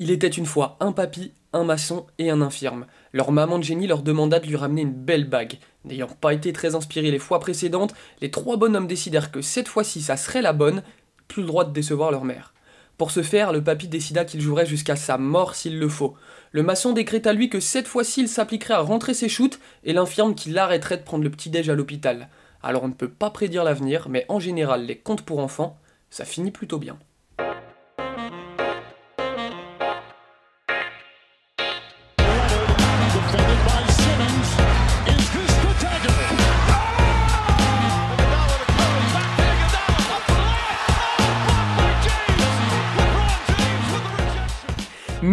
Il était une fois un papy, un maçon et un infirme. Leur maman de génie leur demanda de lui ramener une belle bague. N'ayant pas été très inspirés les fois précédentes, les trois bonhommes décidèrent que cette fois-ci ça serait la bonne, plus le droit de décevoir leur mère. Pour ce faire, le papy décida qu'il jouerait jusqu'à sa mort s'il le faut. Le maçon décréta lui que cette fois-ci il s'appliquerait à rentrer ses shoots et l'infirme qu'il arrêterait de prendre le petit-déj à l'hôpital. Alors on ne peut pas prédire l'avenir, mais en général les contes pour enfants, ça finit plutôt bien.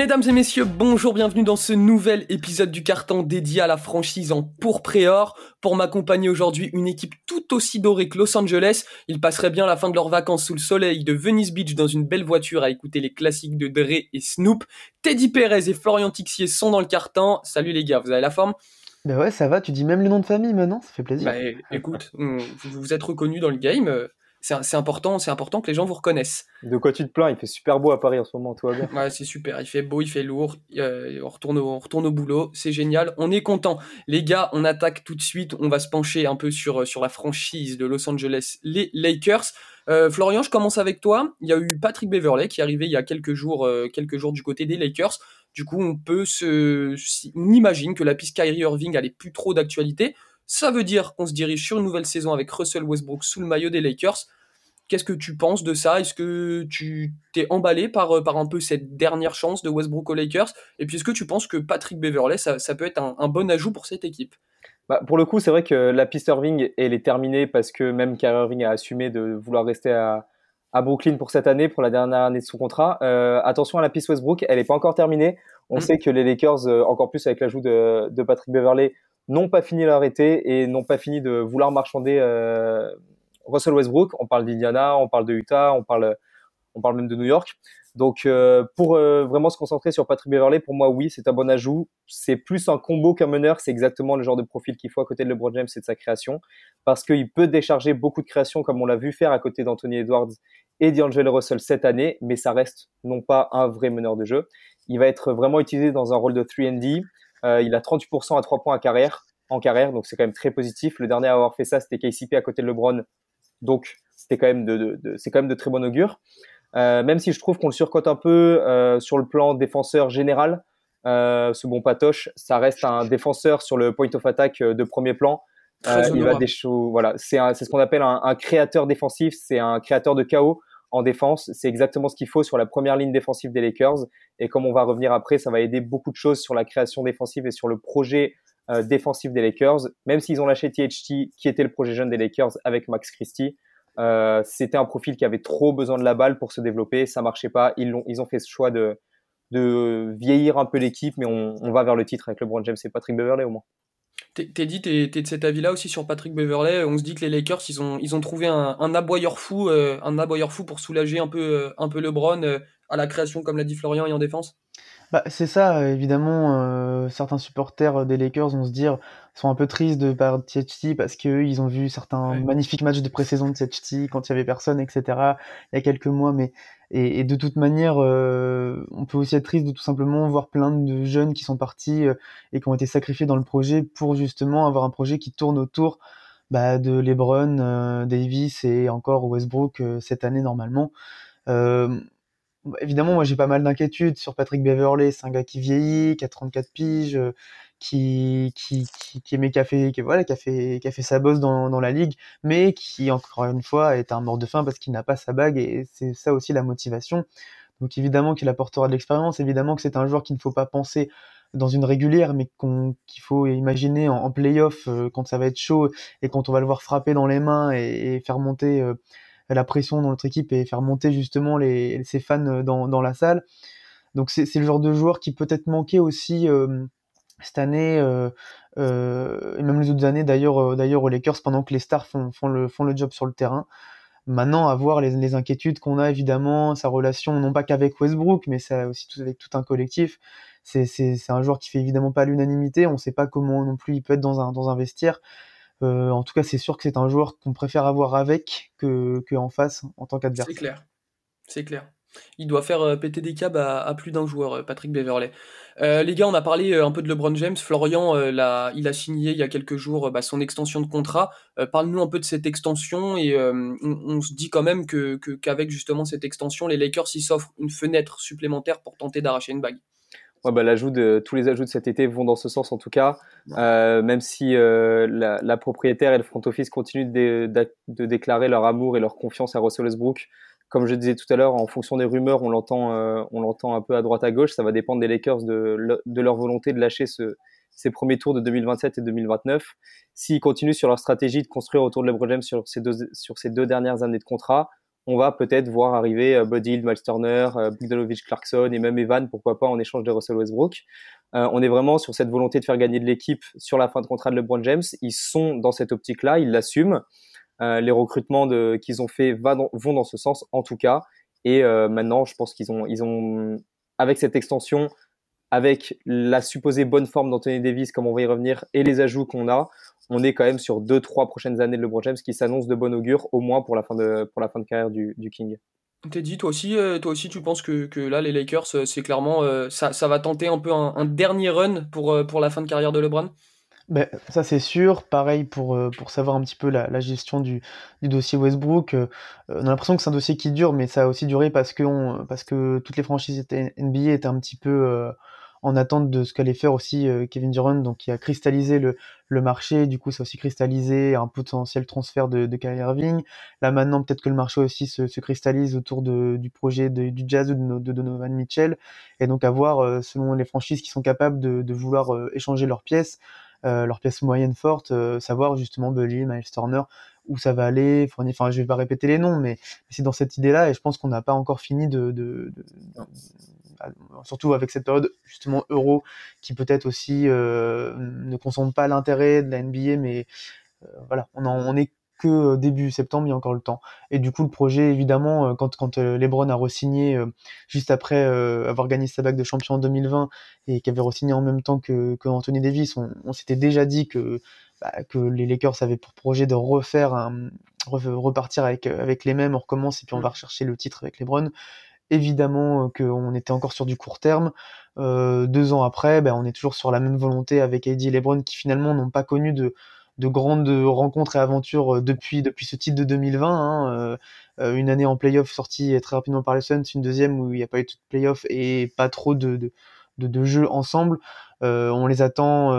Mesdames et messieurs, bonjour, bienvenue dans ce nouvel épisode du carton dédié à la franchise en pourpre et or. Pour m'accompagner aujourd'hui, une équipe tout aussi dorée que Los Angeles. Ils passeraient bien la fin de leurs vacances sous le soleil de Venice Beach dans une belle voiture à écouter les classiques de Dre et Snoop. Teddy Perez et Florian Tixier sont dans le carton. Salut les gars, vous avez la forme? Bah ouais, ça va, tu dis même le nom de famille maintenant, ça fait plaisir. Bah écoute, vous vous êtes reconnus dans le game. Euh, C'est important, c'est important que les gens vous reconnaissent. De quoi tu te plains? Il fait super beau à Paris en ce moment, va bien. Ouais, c'est super. Il fait beau, il fait lourd. euh, on, retourne au, on retourne au boulot. C'est génial. On est content. Les gars, on attaque tout de suite. On va se pencher un peu sur, sur la franchise de Los Angeles, les Lakers. Euh, Florian, je commence avec toi. Il y a eu Patrick Beverley qui est arrivé il y a quelques jours, euh, quelques jours du côté des Lakers. Du coup, on peut se, on imagine que la piste Kyrie Irving elle est plus trop d'actualité. Ça veut dire qu'on se dirige sur une nouvelle saison avec Russell Westbrook sous le maillot des Lakers. Qu'est-ce que tu penses de ça? Est-ce que tu t'es emballé par, euh, par un peu cette dernière chance de Westbrook aux Lakers? Et puis est-ce que tu penses que Patrick Beverley, ça, ça peut être un, un bon ajout pour cette équipe? Bah, pour le coup, c'est vrai que la piste Irving, elle est terminée parce que même Kyrie Irving a assumé de vouloir rester à, à Brooklyn pour cette année, pour la dernière année de son contrat. Euh, attention à la piste Westbrook, elle n'est pas encore terminée. On Mm. sait que les Lakers, euh, encore plus avec l'ajout de, de Patrick Beverley, n'ont pas fini leur et n'ont pas fini de vouloir marchander euh, Russell Westbrook. On parle d'Indiana, on parle de Utah, on parle, on parle même de New York. Donc, euh, pour euh, vraiment se concentrer sur Patrick Beverley, pour moi, oui, c'est un bon ajout. C'est plus un combo qu'un meneur. C'est exactement le genre de profil qu'il faut à côté de LeBron James et de sa création. Parce qu'il peut décharger beaucoup de création, comme on l'a vu faire à côté d'Anthony Edwards et d'Angelo Russell cette année. Mais ça reste non pas un vrai meneur de jeu. Il va être vraiment utilisé dans un rôle de 3D. Euh, il a 38% à 3 points à carrière, en carrière. Donc, c'est quand même très positif. Le dernier à avoir fait ça, c'était KCP à côté de LeBron. Donc, c'était quand même de, de, de c'est quand même de très bon augure. Euh, même si je trouve qu'on le surcote un peu euh, sur le plan défenseur général, euh, ce bon Patoche, ça reste un défenseur sur le point of attack de premier plan. Il va des choses, voilà, c'est ce qu'on appelle un, un créateur défensif, c'est un créateur de chaos en défense. C'est exactement ce qu'il faut sur la première ligne défensive des Lakers. Et comme on va revenir après, ça va aider beaucoup de choses sur la création défensive et sur le projet euh, défensif des Lakers. Même s'ils ont lâché THT, qui était le projet jeune des Lakers avec Max Christie, euh, c'était un profil qui avait trop besoin de la balle pour se développer. Ça marchait pas. Ils, l'ont- ils ont fait ce choix de, de vieillir un peu l'équipe, mais on, on va vers le titre avec LeBron James et Patrick Beverley au moins. T'es t'es dit, t'es t'es de cet avis-là aussi sur Patrick Beverley. On se dit que les Lakers, ils ont, ils ont trouvé un, un aboyeur fou, euh, un aboyeur fou pour soulager un peu, euh, un peu LeBron euh, à la création, comme l'a dit Florian, et en défense? Bah, c'est ça, euh, évidemment, euh, certains supporters des Lakers vont se dire, sont un peu tristes de perdre THT parce qu'eux, ils ont vu certains Ouais. magnifiques matchs de pré-saison de THT quand il y avait personne, etc., il y a quelques mois, mais, et, et de toute manière, euh, on peut aussi être triste de tout simplement voir plein de jeunes qui sont partis euh, et qui ont été sacrifiés dans le projet pour justement avoir un projet qui tourne autour bah, de LeBron, euh, Davis et encore Westbrook cette année normalement. Évidemment, moi j'ai pas mal d'inquiétudes sur Patrick Beverley. C'est un gars qui vieillit, qui a 34 piges, qui, qui, qui, qui aimait, qui a fait, qui, voilà, qui a fait, qui a fait sa bosse dans, dans la ligue, mais qui, encore une fois, est un mort de faim parce qu'il n'a pas sa bague et c'est ça aussi la motivation. Donc évidemment qu'il apportera de l'expérience, évidemment que c'est un joueur qu'il ne faut pas penser dans une régulière, mais qu'il faut imaginer en, en playoff euh, quand ça va être chaud et quand on va le voir frapper dans les mains et, faire monter euh, la pression dans notre équipe et faire monter justement les, ses fans euh, dans, dans la salle. Donc c'est le genre de joueur qui peut-être manquait aussi euh, cette année euh, euh, et même les autres années d'ailleurs euh, d'ailleurs aux Lakers pendant que les stars font, font, le, font le job sur le terrain. Maintenant, à voir les, les inquiétudes qu'on a évidemment, sa relation non pas qu'avec Westbrook, mais ça aussi tout, avec tout un collectif. C'est c'est- c'est un joueur qui fait évidemment pas l'unanimité. On sait pas comment non plus il peut être dans un, dans un vestiaire. Euh, en tout cas, c'est sûr que c'est un joueur qu'on préfère avoir avec que, que en face en tant C'est qu'adversaire. clair. C'est clair. Il doit faire euh, péter des câbles à, à plus d'un joueur, euh, Patrick Beverley. Euh, les gars, on a parlé un peu de LeBron James. Florian, l'a- il a signé il y a quelques jours bah, son extension de contrat. Parle-nous un peu de cette extension et on, on se dit quand même que que- qu'avec justement cette extension, les Lakers ils s'offrent une fenêtre supplémentaire pour tenter d'arracher une bague. Ouais, bah, l'ajout de, tous les ajouts de cet été vont dans ce sens en tout cas, euh, même si euh, la, la propriétaire et le front office continuent de, de déclarer leur amour et leur confiance à Russell Westbrook. Comme je disais tout à l'heure, en fonction des rumeurs, on l'entend, euh, on l'entend un peu à droite à gauche. Ça va dépendre des Lakers de, de leur volonté de lâcher ce, ces premiers tours de 2027 et 2029. S'ils continuent sur leur stratégie de construire autour de LeBron James sur ces deux, sur ces deux dernières années de contrat, on va peut-être voir arriver euh, Buddy Hield, Miles Turner, euh, Bogdanovic, Clarkson et même Evan, pourquoi pas en échange de Russell Westbrook. Euh, on est vraiment sur cette volonté de faire gagner de l'équipe sur la fin de contrat de LeBron James. Ils sont dans cette optique-là, ils l'assument. Euh, les recrutements qu'ils ont fait vont dans ce sens, en tout cas. Et euh, maintenant, je pense qu'ils ont, avec cette extension, avec la supposée bonne forme d'Anthony Davis, comme on va y revenir, et les ajouts qu'on a, on est quand même sur deux, trois prochaines années de LeBron James qui s'annoncent de bon augure, au moins pour la fin de, carrière du, du King. Teddy, toi aussi, euh, toi aussi, tu penses que, là les Lakers, c'est clairement ça, va tenter un peu un, dernier run pour la fin de carrière de LeBron? Ben, ça c'est sûr. Pareil pour, euh, pour savoir un petit peu la, la gestion du, du dossier Westbrook. euh, on a l'impression que c'est un dossier qui dure, mais ça a aussi duré parce que, on- parce que toutes les franchises NBA étaient un petit peu euh, en attente de ce qu'allait faire aussi euh, Kevin Durant, donc qui a cristallisé le, le marché. Du coup, ça a aussi cristallisé un potentiel transfert de, de Kyrie Irving. Là maintenant, peut-être que le marché aussi se, se cristallise autour de, du projet du Jazz ou de, de Donovan Mitchell. Et donc à voir, euh, selon les franchises qui sont capables de, vouloir euh, échanger leurs pièces euh, leurs pièces moyennes fortes, euh, savoir justement Belly, Miles Turner, où ça va aller. Fournier, enfin, je vais pas répéter les noms, mais, c'est dans cette idée-là, et je pense qu'on n'a pas encore fini de, de, de- de- surtout avec cette période justement euro, qui peut-être aussi euh, ne concentre pas l'intérêt de la NBA, mais euh, voilà, on, en, on est que début septembre, il y a encore le temps. Et du coup, le projet, évidemment, euh, quand, quand euh, LeBron a re-signé euh, juste après euh, avoir gagné sa bague de champion en 2020 et qui avait re-signé en même temps que, que Anthony Davis, on, on s'était déjà dit que, bah, que les Lakers avaient pour projet de refaire un, re- repartir avec, avec les mêmes, on recommence et puis on va rechercher le titre avec LeBron. Évidemment euh, qu'on était encore sur du court terme. Euh, deux ans après, ben, on est toujours sur la même volonté avec AD et LeBron qui finalement n'ont pas connu de, de grandes rencontres et aventures euh, depuis, depuis ce titre de 2020. Hein, euh, euh, une année en playoff sortie très rapidement par les Suns, une deuxième où il n'y a pas eu de playoff et pas trop de, de, de, jeux ensemble. On les attend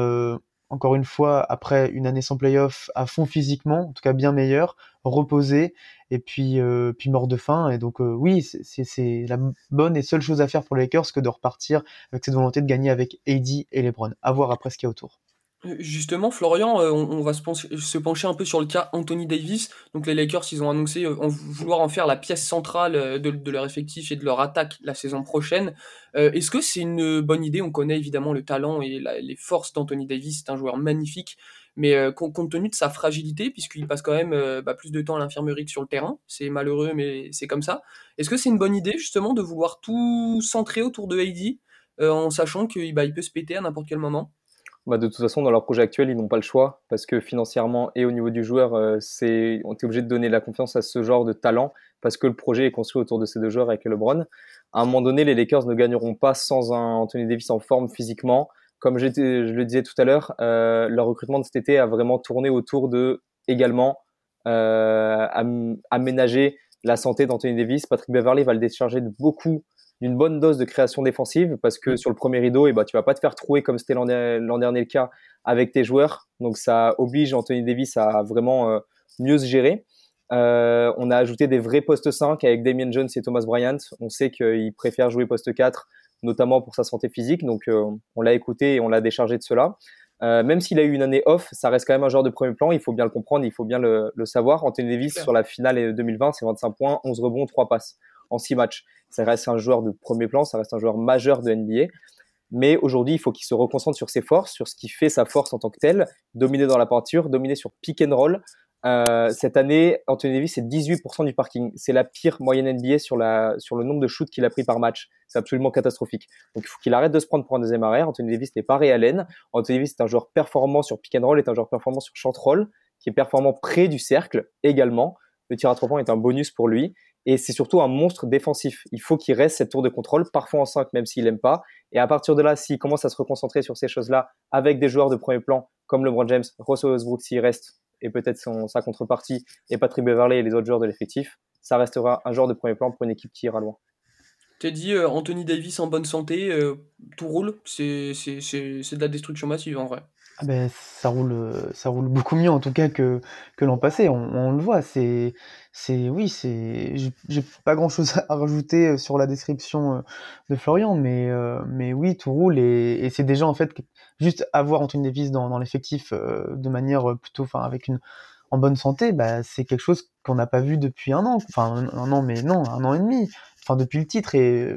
encore une fois après une année sans playoff à fond physiquement, en tout cas bien meilleur, reposé et puis, puis mort de faim. Et donc oui, c'est la bonne et seule chose à faire pour les Lakers que de repartir avec cette volonté de gagner avec AD et LeBron. À voir après ce qu'il y a autour. Euh, Justement, Florian, euh, on, va se pencher, un peu sur le cas Anthony Davis. Donc les Lakers, ils ont annoncé euh, vouloir en faire la pièce centrale de, leur effectif et de leur attaque la saison prochaine. Est-ce que c'est une bonne idée? On connaît évidemment le talent et les forces d'Anthony Davis. C'est un joueur magnifique, mais com- compte tenu de sa fragilité, puisqu'il passe quand même bah, plus de temps à l'infirmerie que sur le terrain, c'est malheureux, mais c'est comme ça. Est-ce que c'est une bonne idée justement de vouloir tout centrer autour de euh, en sachant qu'il bah, il peut se péter à n'importe quel moment? Bah, de toute façon, dans leur projet actuel, ils n'ont pas le choix parce que financièrement et au niveau du joueur, euh, c'est, on est obligé de donner la confiance à ce genre de talent parce que le projet est construit autour de ces deux joueurs avec LeBron. À un moment donné, les Lakers ne gagneront pas sans un Anthony Davis en forme physiquement. Comme je le disais tout à l'heure, euh, leur recrutement de cet été a vraiment tourné autour de également euh, am- aménager la santé d'Anthony Davis. Patrick Beverley va le décharger de beaucoup d'une bonne dose de création défensive parce que sur le premier rideau, et bah, tu vas pas te faire trouer comme c'était l'an der- l'an dernier le cas avec tes joueurs. Donc ça oblige Anthony Davis à vraiment euh, mieux se gérer. Euh, on a ajouté des vrais postes 5 avec Damien Jones et Thomas Bryant. On sait qu'il préfère jouer poste 4, notamment pour sa santé physique. Donc euh, on l'a écouté et on l'a déchargé de cela. Même s'il a eu une année off, ça reste quand même un joueur de premier plan. Il faut bien le comprendre, il faut bien le, le savoir. Anthony Davis sur la finale 2020, c'est 25 points, 11 rebonds, 3 passes en 6 matchs. Ça reste un joueur de premier plan, ça reste un joueur majeur de NBA. Mais aujourd'hui, il faut qu'il se reconcentre sur ses forces, sur ce qui fait sa force en tant que tel, dominer dans la peinture, dominer sur pick and roll. Euh, cette année, Anthony Davis, c'est 18% du parking. C'est la pire moyenne NBA sur, le nombre de shoots qu'il a pris par match. C'est absolument catastrophique. Donc il faut qu'il arrête de se prendre pour un deuxième arrière. Anthony Davis n'est pas Ray. Anthony Davis est un joueur performant sur pick and roll, est un joueur performant sur roll, qui est performant près du cercle également. Le tir à trois points est un bonus pour lui. Et c'est surtout un monstre défensif. Il faut qu'il reste cette tour de contrôle, parfois en 5, même s'il n'aime pas. Et à partir de là, s'il commence à se reconcentrer sur ces choses-là avec des joueurs de premier plan, comme LeBron James, Russell Westbrook s'il reste, et peut-être sa contrepartie, et Patrick Beverley et les autres joueurs de l'effectif, ça restera un joueur de premier plan pour une équipe qui ira loin. Tu dit euh, Anthony Davis en bonne santé, euh, tout roule, c'est de la destruction massive en vrai. Ah ben, ça roule, euh, ça roule beaucoup mieux en tout cas que, que l'an passé. On, le voit. C'est, oui. J'ai pas grand chose à rajouter sur la description de Florian, mais, oui, tout roule et, c'est déjà en fait juste avoir Anthony Davis dans, l'effectif de manière plutôt, avec une en bonne santé, bah, c'est quelque chose qu'on n'a pas vu depuis un an. Enfin, un an, mais non, un an et demi enfin depuis le titre et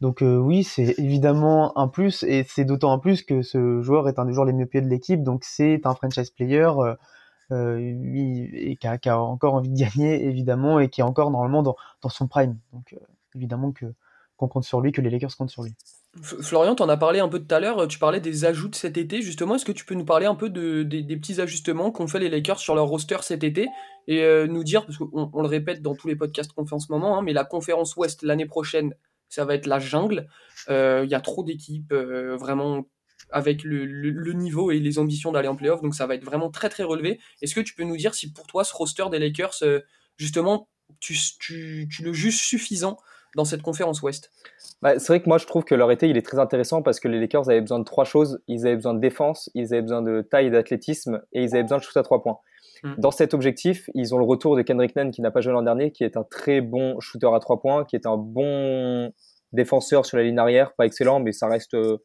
donc euh, oui, c'est évidemment un plus et c'est d'autant un plus que ce joueur est un des joueurs les mieux payés de l'équipe, donc c'est un franchise player euh, euh et qui a, encore envie de gagner évidemment et qui est encore normalement dans, dans son prime. Donc euh, évidemment que qu'on compte sur lui, que les Lakers comptent sur lui. Florian, tu en as parlé un peu tout à l'heure, tu parlais des ajouts de cet été, justement, est-ce que tu peux nous parler un peu de, des, petits ajustements qu'ont fait les Lakers sur leur roster cet été et euh, nous dire, parce qu'on on le répète dans tous les podcasts qu'on fait en ce moment, hein, mais la conférence Ouest l'année prochaine, ça va être la jungle, euh, il y a trop d'équipes euh, vraiment avec le, niveau et les ambitions d'aller en playoff, donc ça va être vraiment très très relevé. Est-ce que tu peux nous dire si pour toi ce roster des Lakers, justement, tu, tu le juges suffisant dans cette conférence Ouest bah, C'est vrai que moi je trouve que leur été il est très intéressant parce que les Lakers avaient besoin de trois choses. Ils avaient besoin de défense, ils avaient besoin de taille et d'athlétisme et ils avaient besoin de shoot à trois points. Hmm. Dans cet objectif, ils ont le retour de Kendrick Nunn qui n'a pas joué l'an dernier, qui est un très bon shooter à trois points, qui est un bon défenseur sur la ligne arrière, pas excellent, mais ça reste euh,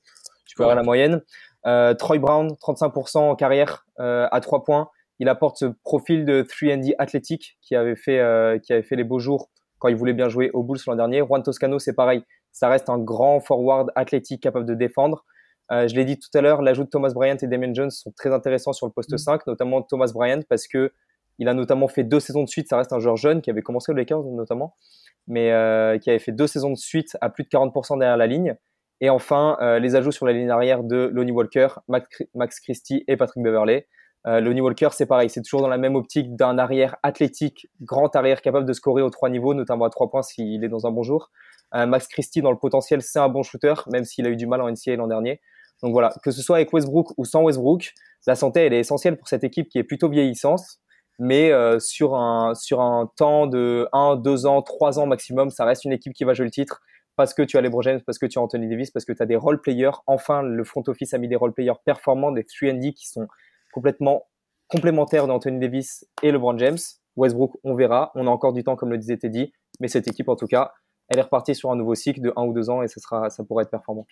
supérieur à la moyenne. Euh, Troy Brown, 35% en carrière euh, à trois points. Il apporte ce profil de 3D athlétique qui avait fait, euh, qui avait fait les beaux jours quand il voulait bien jouer au Bulls l'an dernier. Juan Toscano, c'est pareil. Ça reste un grand forward athlétique capable de défendre. Euh, je l'ai dit tout à l'heure, l'ajout de Thomas Bryant et Damien Jones sont très intéressants sur le poste 5, mm. notamment Thomas Bryant parce que il a notamment fait deux saisons de suite. Ça reste un joueur jeune qui avait commencé au Lakers notamment, mais euh, qui avait fait deux saisons de suite à plus de 40% derrière la ligne. Et enfin, euh, les ajouts sur la ligne arrière de Lonnie Walker, Max Christie et Patrick Beverley. Euh, Lonnie Walker, c'est pareil, c'est toujours dans la même optique d'un arrière athlétique, grand arrière capable de scorer aux trois niveaux, notamment à trois points s'il est dans un bon jour. Euh, Max Christie, dans le potentiel, c'est un bon shooter, même s'il a eu du mal en NCAA l'an dernier. Donc voilà, que ce soit avec Westbrook ou sans Westbrook, la santé, elle est essentielle pour cette équipe qui est plutôt vieillissante. Mais euh, sur, un, sur un temps de 1, 2 ans, 3 ans maximum, ça reste une équipe qui va jouer le titre parce que tu as les James, parce que tu as Anthony Davis, parce que tu as des role players. Enfin, le front office a mis des role players performants, des 3D qui sont complètement complémentaire d'Anthony Davis et LeBron James. Westbrook, on verra. On a encore du temps, comme le disait Teddy. Mais cette équipe, en tout cas, elle est repartie sur un nouveau cycle de un ou deux ans et ça, sera, ça pourrait être performant.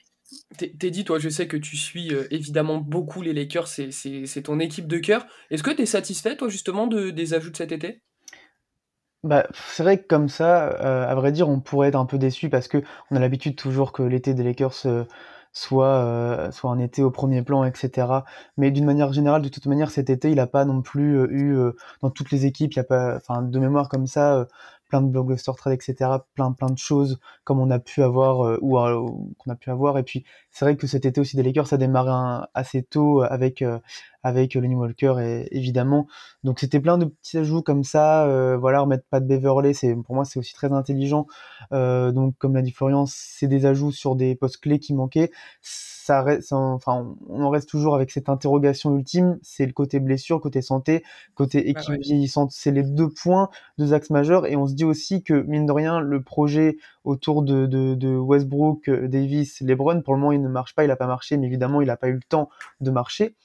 Teddy, toi, je sais que tu suis euh, évidemment beaucoup les Lakers, c'est ton équipe de cœur. Est-ce que tu es satisfait, toi, justement, de, des ajouts de cet été? Bah, c'est vrai que comme ça, euh, à vrai dire, on pourrait être un peu déçu parce que on a l'habitude toujours que l'été des Lakers euh, soit euh, soit un été au premier plan, etc. Mais d'une manière générale, de toute manière, cet été, il a pas non plus euh, eu euh, dans toutes les équipes, il y a pas, enfin de mémoire comme ça, plein de blockbuster trade, etc. Plein plein de choses comme on a pu avoir ou qu'on a pu avoir. Et puis c'est vrai que cet été aussi des Lakers, ça a démarré assez tôt avec avec Lenny Walker et, évidemment. Donc c'était plein de petits ajouts comme ça. Euh, voilà, remettre pas de Beverley, c'est pour moi c'est aussi très intelligent. Euh, donc comme l'a dit Florian, c'est des ajouts sur des postes clés qui manquaient. Ça reste, enfin, on en reste toujours avec cette interrogation ultime. C'est le côté blessure, côté santé, côté bah équipe vieillissante. C'est les deux points, deux axes majeurs. Et on se dit aussi que mine de rien, le projet autour de, de, de Westbrook, Davis, LeBron, pour le moment il ne marche pas. Il a pas marché, mais évidemment il n'a pas eu le temps de marcher.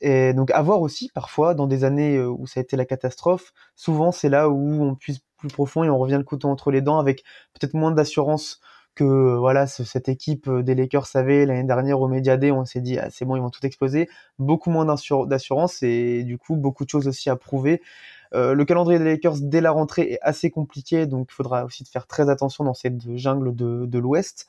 Et donc avoir aussi parfois dans des années euh, où ça a été la catastrophe, souvent c'est là où on puise plus profond et on revient le couteau entre les dents avec peut-être moins d'assurance que euh, voilà cette équipe euh, des Lakers savait l'année dernière au Media Day on s'est dit ah, c'est bon ils vont tout exploser. Beaucoup moins d'assurance et du coup beaucoup de choses aussi à prouver. Le calendrier des Lakers dès la rentrée est assez compliqué donc il faudra aussi faire très attention dans cette jungle de, de l'Ouest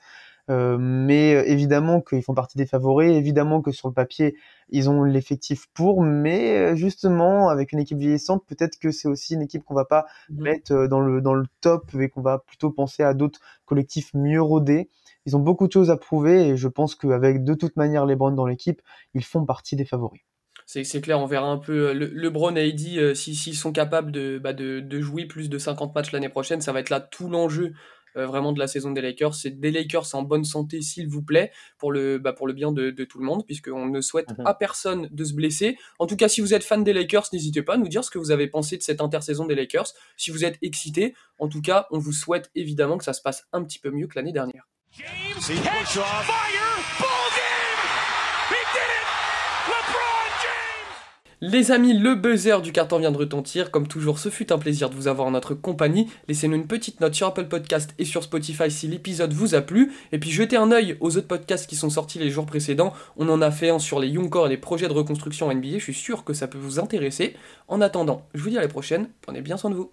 euh, mais euh, évidemment qu'ils font partie des favoris, évidemment que sur le papier, ils ont l'effectif pour, mais euh, justement, avec une équipe vieillissante, peut-être que c'est aussi une équipe qu'on va pas mmh mettre dans le, dans le top et qu'on va plutôt penser à d'autres collectifs mieux rodés. Ils ont beaucoup de choses à prouver et je pense qu'avec de toute manière les Browns dans l'équipe, ils font partie des favoris. C'est c'est clair, on verra un peu. Le, LeBron a dit euh, si- s'ils sont capables de, bah, de, de jouer plus de 50 matchs l'année prochaine, ça va être là tout l'enjeu euh, vraiment de la saison des Lakers. C'est des Lakers en bonne santé, s'il vous plaît, pour le, bah, pour le bien de, de tout le monde, puisqu'on ne souhaite Mhm. à personne de se blesser. En tout cas, si vous êtes fan des Lakers, n'hésitez pas à nous dire ce que vous avez pensé de cette intersaison des Lakers. Si vous êtes excité, en tout cas, on vous souhaite évidemment que ça se passe un petit peu mieux que l'année dernière. James, Les amis, le buzzer du carton vient de retentir. Comme toujours, ce fut un plaisir de vous avoir en notre compagnie. Laissez-nous une petite note sur Apple Podcast et sur Spotify si l'épisode vous a plu. Et puis jetez un œil aux autres podcasts qui sont sortis les jours précédents. On en a fait un sur les Young Core et les projets de reconstruction NBA. Je suis sûr que ça peut vous intéresser. En attendant, je vous dis à la prochaine. Prenez bien soin de vous.